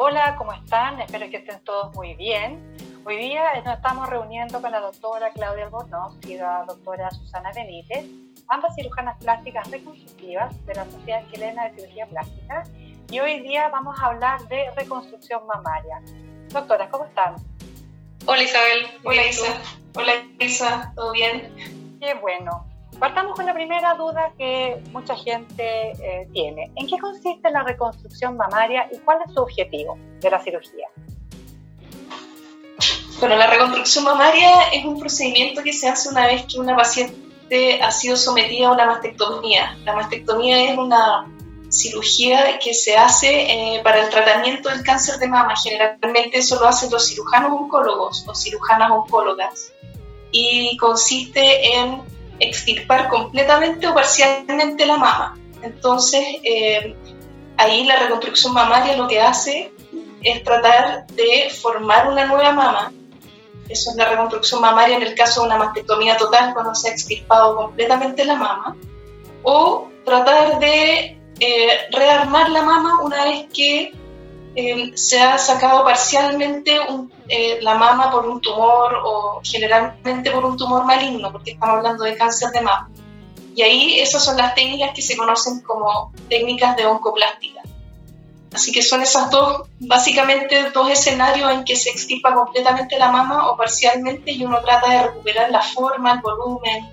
Hola, ¿cómo están? Espero que estén todos muy bien. Hoy día nos estamos reuniendo con la doctora Claudia Albornoz y la doctora Susana Benítez, ambas cirujanas plásticas reconstructivas de la Sociedad Chilena de Cirugía Plástica. Y hoy día vamos a hablar de reconstrucción mamaria. Doctora, ¿cómo están? Hola Isabel. Hola Isa. Hola Isa, ¿todo bien? Qué bueno. Partamos con la primera duda que mucha gente eh, tiene. ¿En qué consiste la reconstrucción mamaria y cuál es su objetivo de la cirugía? Bueno, la reconstrucción mamaria es un procedimiento que se hace una vez que una paciente ha sido sometida a una mastectomía. La mastectomía es una cirugía que se hace eh, para el tratamiento del cáncer de mama. Generalmente eso lo hacen los cirujanos oncólogos o cirujanas oncólogas. Y consiste en extirpar completamente o parcialmente la mama. Entonces, eh, ahí la reconstrucción mamaria lo que hace es tratar de formar una nueva mama. Eso es la reconstrucción mamaria en el caso de una mastectomía total, cuando se ha extirpado completamente la mama. O tratar de eh, rearmar la mama una vez que eh, se ha sacado parcialmente eh, la mama por un tumor o generalmente por un tumor maligno, porque estamos hablando de cáncer de mama. Y ahí esas son las técnicas que se conocen como técnicas de oncoplástica. Así que son esas dos, básicamente dos escenarios en que se extirpa completamente la mama o parcialmente y uno trata de recuperar la forma, el volumen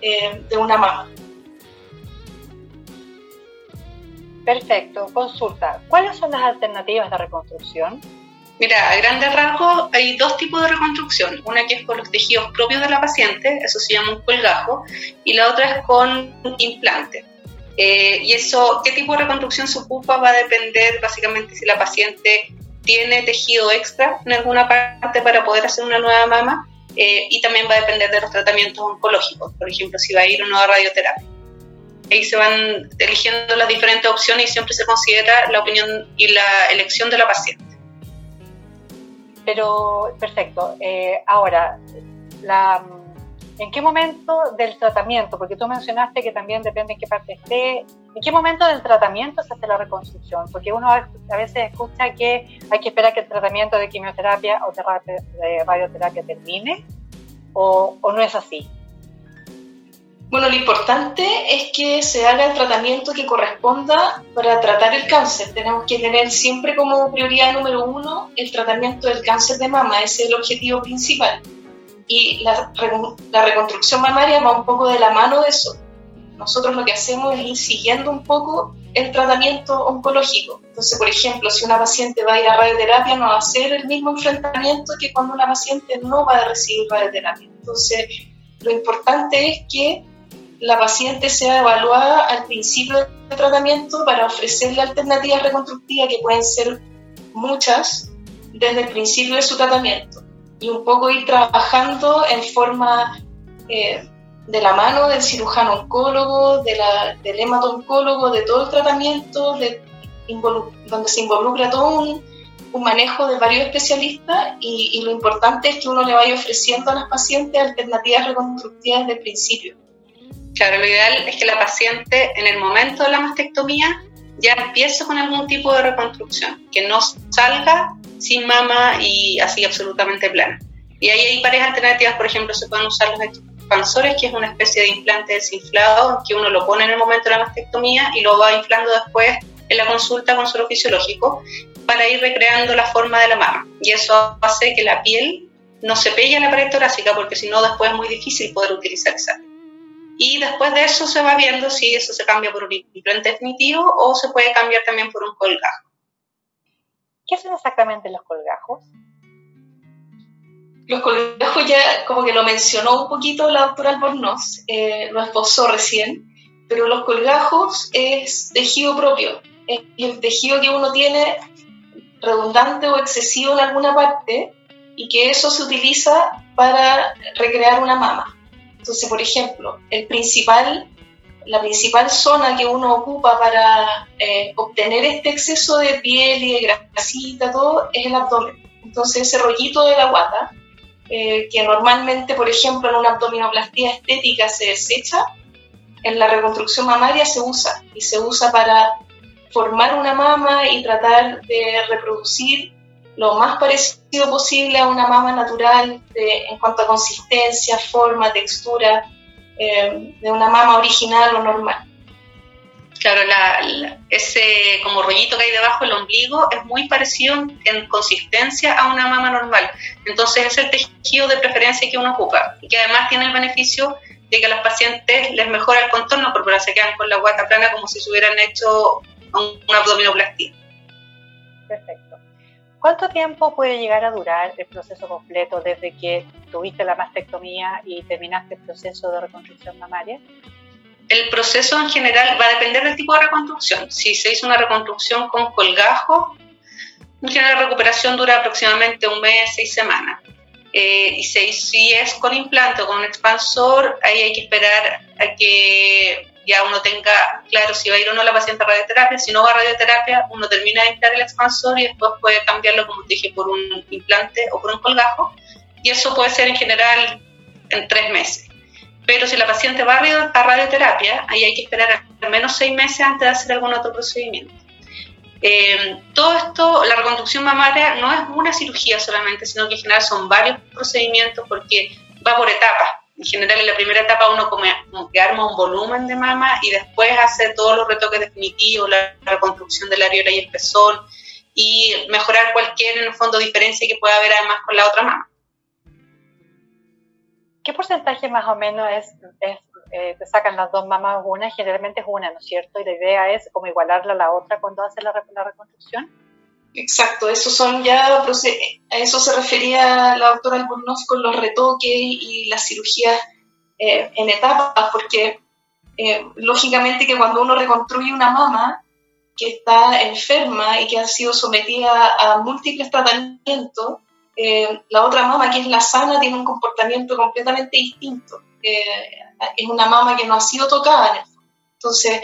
eh, de una mama. Perfecto, consulta. ¿Cuáles son las alternativas de reconstrucción? Mira, a grandes rasgos hay dos tipos de reconstrucción. Una que es con los tejidos propios de la paciente, eso se llama un colgajo, y la otra es con implante. Eh, y eso, qué tipo de reconstrucción se ocupa va a depender básicamente si la paciente tiene tejido extra en alguna parte para poder hacer una nueva mama eh, y también va a depender de los tratamientos oncológicos, por ejemplo, si va a ir o no a radioterapia ahí se van eligiendo las diferentes opciones y siempre se considera la opinión y la elección de la paciente. Pero, perfecto. Eh, ahora, la, ¿en qué momento del tratamiento? Porque tú mencionaste que también depende en qué parte esté. ¿En qué momento del tratamiento se hace la reconstrucción? Porque uno a veces escucha que hay que esperar que el tratamiento de quimioterapia o de radioterapia termine, o, o no es así. Bueno, lo importante es que se haga el tratamiento que corresponda para tratar el cáncer. Tenemos que tener siempre como prioridad número uno el tratamiento del cáncer de mama, ese es el objetivo principal. Y la, la reconstrucción mamaria va un poco de la mano de eso. Nosotros lo que hacemos es ir siguiendo un poco el tratamiento oncológico. Entonces, por ejemplo, si una paciente va a ir a radioterapia, no va a ser el mismo enfrentamiento que cuando una paciente no va a recibir radioterapia. Entonces, lo importante es que la paciente sea evaluada al principio del tratamiento para ofrecerle alternativas reconstructivas que pueden ser muchas desde el principio de su tratamiento y un poco ir trabajando en forma eh, de la mano del cirujano oncólogo, del hemato-oncólogo, de todo el tratamiento, de, donde se involucra todo un, un, manejo de varios especialistas y, y lo importante es que uno le vaya ofreciendo a las pacientes alternativas reconstructivas desde el principio. Claro, lo ideal es que la paciente en el momento de la mastectomía ya empiece con algún tipo de reconstrucción, que no salga sin mama y así absolutamente plana. Y ahí hay varias alternativas, por ejemplo, se pueden usar los expansores, que es una especie de implante desinflado que uno lo pone en el momento de la mastectomía y lo va inflando después en la consulta con suelo fisiológico para ir recreando la forma de la mama. Y eso hace que la piel no se pegue a la pared torácica porque si no después es muy difícil poder utilizar esa y después de eso se va viendo si eso se cambia por un implante definitivo o se puede cambiar también por un colgajo. ¿Qué son exactamente los colgajos? Los colgajos ya como que lo mencionó un poquito la doctora Albornoz, eh, lo esposó recién, pero los colgajos es tejido propio, es el tejido que uno tiene redundante o excesivo en alguna parte y que eso se utiliza para recrear una mama. Entonces, por ejemplo, el principal, la principal zona que uno ocupa para eh, obtener este exceso de piel y de grasita, todo, es el abdomen. Entonces, ese rollito de la guata, eh, que normalmente, por ejemplo, en una abdominoplastía estética se desecha, en la reconstrucción mamaria se usa y se usa para formar una mama y tratar de reproducir lo más parecido posible a una mama natural en cuanto a consistencia, forma, textura, eh, de una mama original o normal. Claro, ese como rollito que hay debajo del ombligo es muy parecido en, consistencia a una mama normal. Entonces es el tejido de preferencia que uno ocupa y que además tiene el beneficio de que a los pacientes les mejora el contorno corporal, se quedan con la guata plana como si se hubieran hecho un, una abdominoplastia. Perfecto. ¿Cuánto tiempo puede llegar a durar el proceso completo desde que tuviste la mastectomía y terminaste el proceso de reconstrucción mamaria? El proceso en general va a depender del tipo de reconstrucción. Si se hizo una reconstrucción con colgajo, en general la recuperación dura aproximadamente un mes, seis semanas. Eh, y si, es con implante o con un expansor, ahí hay que esperar a que ya uno tenga claro si va a ir o no la paciente a radioterapia. Si no va a radioterapia, uno termina de instalar el expansor y después puede cambiarlo, como dije, por un implante o por un colgajo. Y eso puede ser en general en tres meses. Pero si la paciente va a radioterapia, ahí hay que esperar al menos seis meses antes de hacer algún otro procedimiento. Eh, todo esto, la reconstrucción mamaria no es una cirugía solamente, sino que en general son varios procedimientos porque va por etapas. En general, en la primera etapa uno que arma un volumen de mama y después hace todos los retoques definitivos, la, reconstrucción de la areola y el pezón y mejorar cualquier, en el fondo, diferencia que pueda haber además con la otra mama. ¿Qué porcentaje más o menos es, eh, te sacan las dos mamas una? Generalmente es una, ¿no es cierto? Y la idea es como igualarla a la otra cuando hace la, la reconstrucción. Exacto, eso son ya, a eso se refería la doctora Albornoz con los retoques y las cirugías eh, en etapas, porque eh, lógicamente que cuando uno reconstruye una mama que está enferma y que ha sido sometida a múltiples tratamientos, eh, la otra mama, que es la sana, tiene un comportamiento completamente distinto. es una mama que no ha sido tocada. Entonces,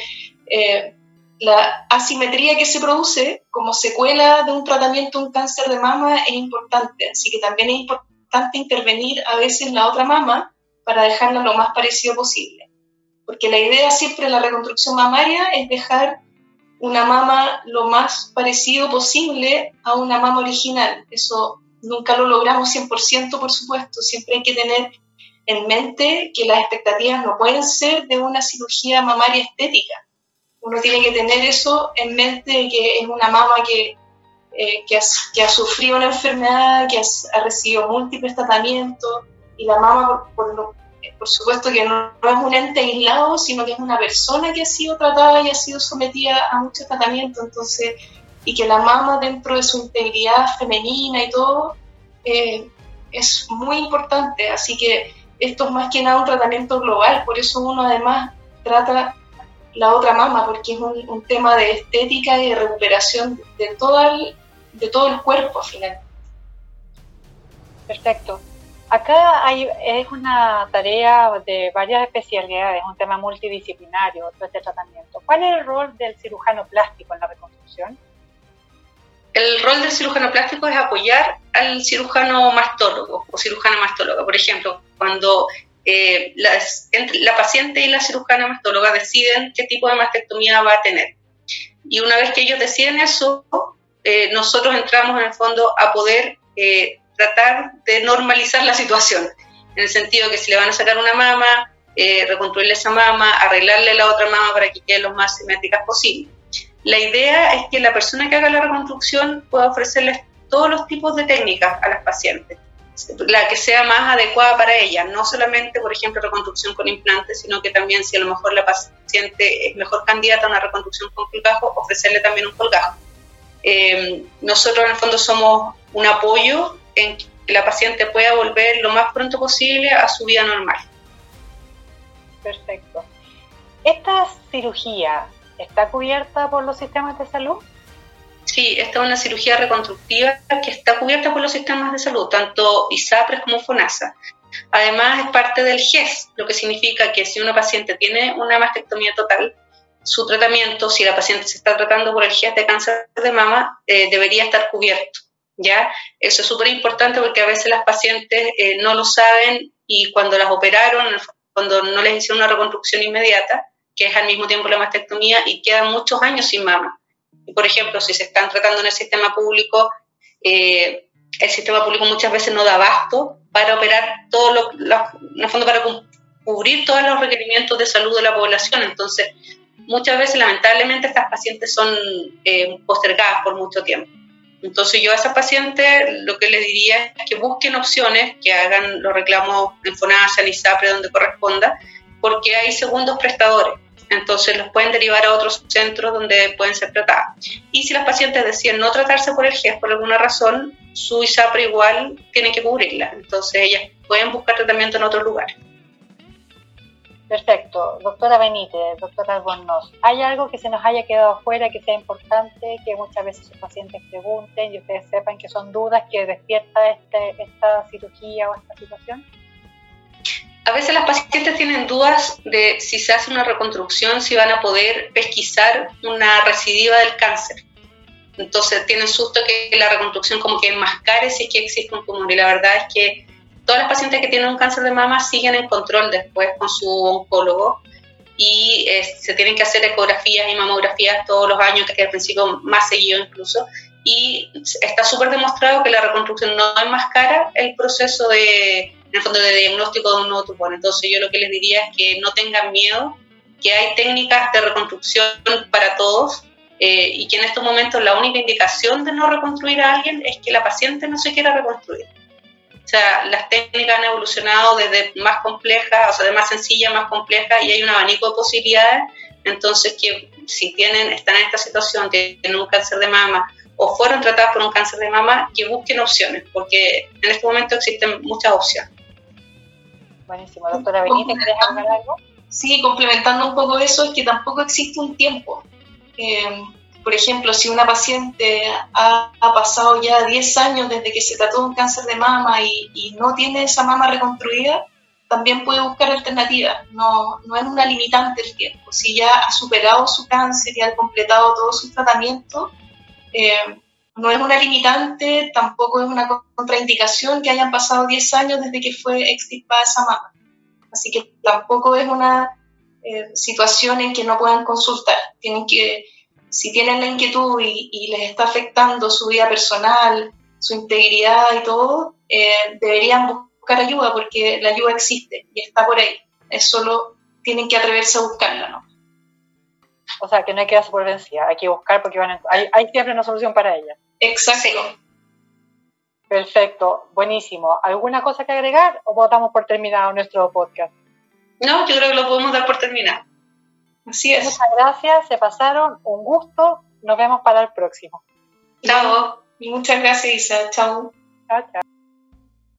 la asimetría que se produce como secuela de un tratamiento de un cáncer de mama es importante, así que también es importante intervenir a veces la otra mama para dejarla lo más parecido posible. Porque la idea siempre en la reconstrucción mamaria es dejar una mama lo más parecido posible a una mama original. Eso nunca lo logramos 100%, por supuesto. Siempre hay que tener en mente que las expectativas no pueden ser de una cirugía mamaria estética uno tiene que tener eso en mente, que es una mama que, eh, que, ha, sufrido una enfermedad, que ha, recibido múltiples tratamientos, y la mama, por, por, supuesto que no, es un ente aislado, sino que es una persona que ha sido tratada y ha sido sometida a muchos tratamientos, entonces, y que la mama dentro de su integridad femenina y todo, eh, es muy importante, así que esto es más que nada un tratamiento global, por eso uno además trata la otra mama, porque es un, tema de estética y de recuperación de todo el, de todo el cuerpo al final. Perfecto. Acá hay, es una tarea de varias especialidades, un tema multidisciplinario, todo este tratamiento. ¿Cuál es el rol del cirujano plástico en la reconstrucción? El rol del cirujano plástico es apoyar al cirujano mastólogo o cirujana mastóloga. Por ejemplo, cuando eh, la paciente y la cirujana mastóloga deciden qué tipo de mastectomía va a tener. Y una vez que ellos deciden eso, eh, nosotros entramos en el fondo a poder eh, tratar de normalizar la situación, en el sentido que si le van a sacar una mama, reconstruirle esa mama, arreglarle la otra mama para que quede lo más simétricas posible. La idea es que la persona que haga la reconstrucción pueda ofrecerles todos los tipos de técnicas a las pacientes la que sea más adecuada para ella, no solamente, por ejemplo, reconstrucción con implantes, sino que también si a lo mejor la paciente es mejor candidata a una reconstrucción con colgajo, ofrecerle también un colgajo. Eh, nosotros en el fondo somos un apoyo en que la paciente pueda volver lo más pronto posible a su vida normal. Perfecto. ¿Esta cirugía está cubierta por los sistemas de salud? Sí, esta es una cirugía reconstructiva que está cubierta por los sistemas de salud, tanto ISAPRES como FONASA. Además, es parte del GES, lo que significa que si una paciente tiene una mastectomía total, su tratamiento, si la paciente se está tratando por el GES de cáncer de mama, eh, debería estar cubierto. ¿ya? Eso es súper importante porque a veces las pacientes eh, no lo saben y cuando las operaron, cuando no les hicieron una reconstrucción inmediata, que es al mismo tiempo la mastectomía, y quedan muchos años sin mama por ejemplo, si se están tratando en el sistema público, eh, el sistema público muchas veces no da abasto para operar todo lo, en el fondo para cubrir todos los requerimientos de salud de la población. Entonces, muchas veces, lamentablemente, estas pacientes son eh, postergadas por mucho tiempo. Entonces, yo a esas pacientes lo que les diría es que busquen opciones, que hagan los reclamos en FONASA, en ISAPRE, donde corresponda, porque hay segundos prestadores. Entonces los pueden derivar a otros centros donde pueden ser tratadas. Y si las pacientes deciden no tratarse por el GES por alguna razón, su ISAPRE igual tiene que cubrirla. Entonces ellas pueden buscar tratamiento en otro lugar. Perfecto. Doctora Benítez, doctora Albornoz, ¿hay algo que se nos haya quedado afuera que sea importante, que muchas veces sus pacientes pregunten y ustedes sepan que son dudas que despierta este, esta cirugía o esta situación? A veces las pacientes tienen dudas de si se hace una reconstrucción, si van a poder pesquisar una recidiva del cáncer. Entonces tienen susto que la reconstrucción como que enmascare si es que existe un tumor. Y la verdad es que todas las pacientes que tienen un cáncer de mama siguen en control después con su oncólogo y eh, se tienen que hacer ecografías y mamografías todos los años, que al principio más seguido incluso. Y está súper demostrado que la reconstrucción no enmascara el proceso de en el fondo de diagnóstico de un nuevo tumor. Entonces yo lo que les diría es que no tengan miedo, que hay técnicas de reconstrucción para todos eh, y que en estos momentos la única indicación de no reconstruir a alguien es que la paciente no se quiera reconstruir. O sea, las técnicas han evolucionado desde más complejas, o sea, de más sencilla a más compleja y hay un abanico de posibilidades. Entonces, que si tienen, están en esta situación, tienen un cáncer de mama o fueron tratadas por un cáncer de mama, que busquen opciones, porque en este momento existen muchas opciones. Buenísimo. Doctora Benítez, ¿querés hablar algo? Sí, complementando un poco eso, es que tampoco existe un tiempo. Eh, por ejemplo, si una paciente ha, pasado ya 10 años desde que se trató un cáncer de mama y, no tiene esa mama reconstruida, también puede buscar alternativas. No, no es una limitante el tiempo. Si ya ha superado su cáncer y ha completado todo su tratamiento, eh, no es una limitante, tampoco es una contraindicación que hayan pasado 10 años desde que fue extirpada esa mama. Así que tampoco es una eh, situación en que no puedan consultar. Tienen que, si tienen la inquietud y, les está afectando su vida personal, su integridad y todo, eh, deberían buscar ayuda porque la ayuda existe y está por ahí. Es solo tienen que atreverse a buscarla, ¿no? O sea, que no hay que darse por vencida, hay que buscar porque van hay, hay siempre una solución para ella. Exacto. Perfecto, buenísimo. ¿Alguna cosa que agregar o votamos por terminado nuestro podcast? No, yo creo que lo podemos dar por terminado. Así es. Muchas gracias, se pasaron, un gusto, nos vemos para el próximo. Chao. Y muchas gracias, Isa. Chao. Chao, chao.